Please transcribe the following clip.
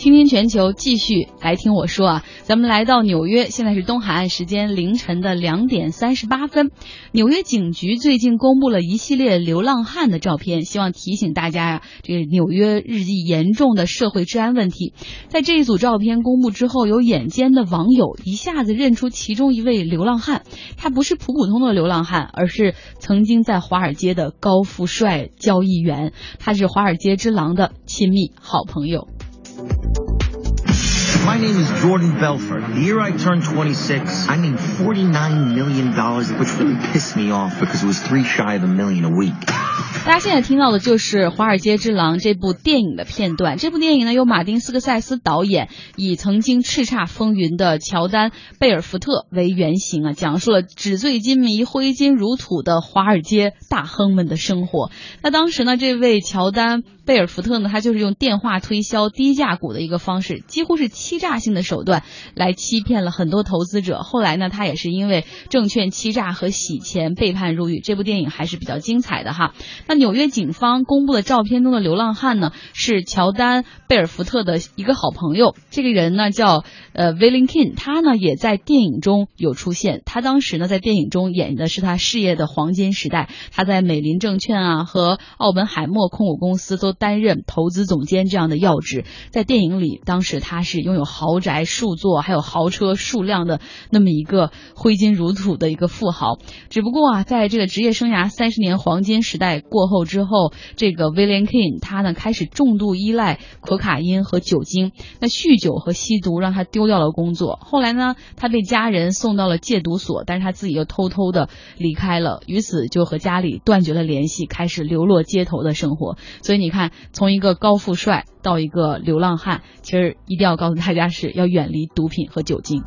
听听全球，继续来听我说啊！咱们来到纽约，现在是东海岸时间凌晨的两点三十八分。纽约警局最近公布了一系列流浪汉的照片，希望提醒大家呀，这个纽约日益严重的社会治安问题。在这一组照片公布之后，有眼尖的网友一下子认出其中一位流浪汉，他不是普普通的流浪汉，而是曾经在华尔街的高富帅交易员，他是华尔街之狼的亲密好朋友。Name is Jordan Belfort. The year I turned 26, I made $49 million, which really pissed me off because it was three shy of a million a week. 大家现在听到的就是《华尔街之狼》这部电影的片段。这部电影呢，由马丁·斯科塞斯导演，以曾经叱咤风云的乔丹·贝尔福特为原型啊，讲述了纸醉金迷、挥金如土的华尔街大亨们的生活。那当时呢，这位乔丹。贝尔福特呢，他就是用电话推销低价股的一个方式，几乎是欺诈性的手段来欺骗了很多投资者。后来呢，他也是因为证券欺诈和洗钱被判入狱。这部电影还是比较精彩的哈。那纽约警方公布的照片中的流浪汉呢，是乔丹贝尔福特的一个好朋友。这个人呢叫呃 Willinkin，他呢也在电影中有出现。他当时呢在电影中演的是他事业的黄金时代。他在美林证券啊和奥本海默控股公司都。担任投资总监这样的要职，在电影里，当时他是拥有豪宅数座，还有豪车数辆的那么一个挥金如土的一个富豪。只不过啊，在这个职业生涯三十年黄金时代过后之后，这个 William King 他呢开始重度依赖可卡因和酒精，那酗酒和吸毒让他丢掉了工作。后来呢，他被家人送到了戒毒所，但是他自己又偷偷的离开了，于此就和家里断绝了联系，开始流落街头的生活。所以你看。从一个高富帅到一个流浪汉，其实一定要告诉大家是要远离毒品和酒精。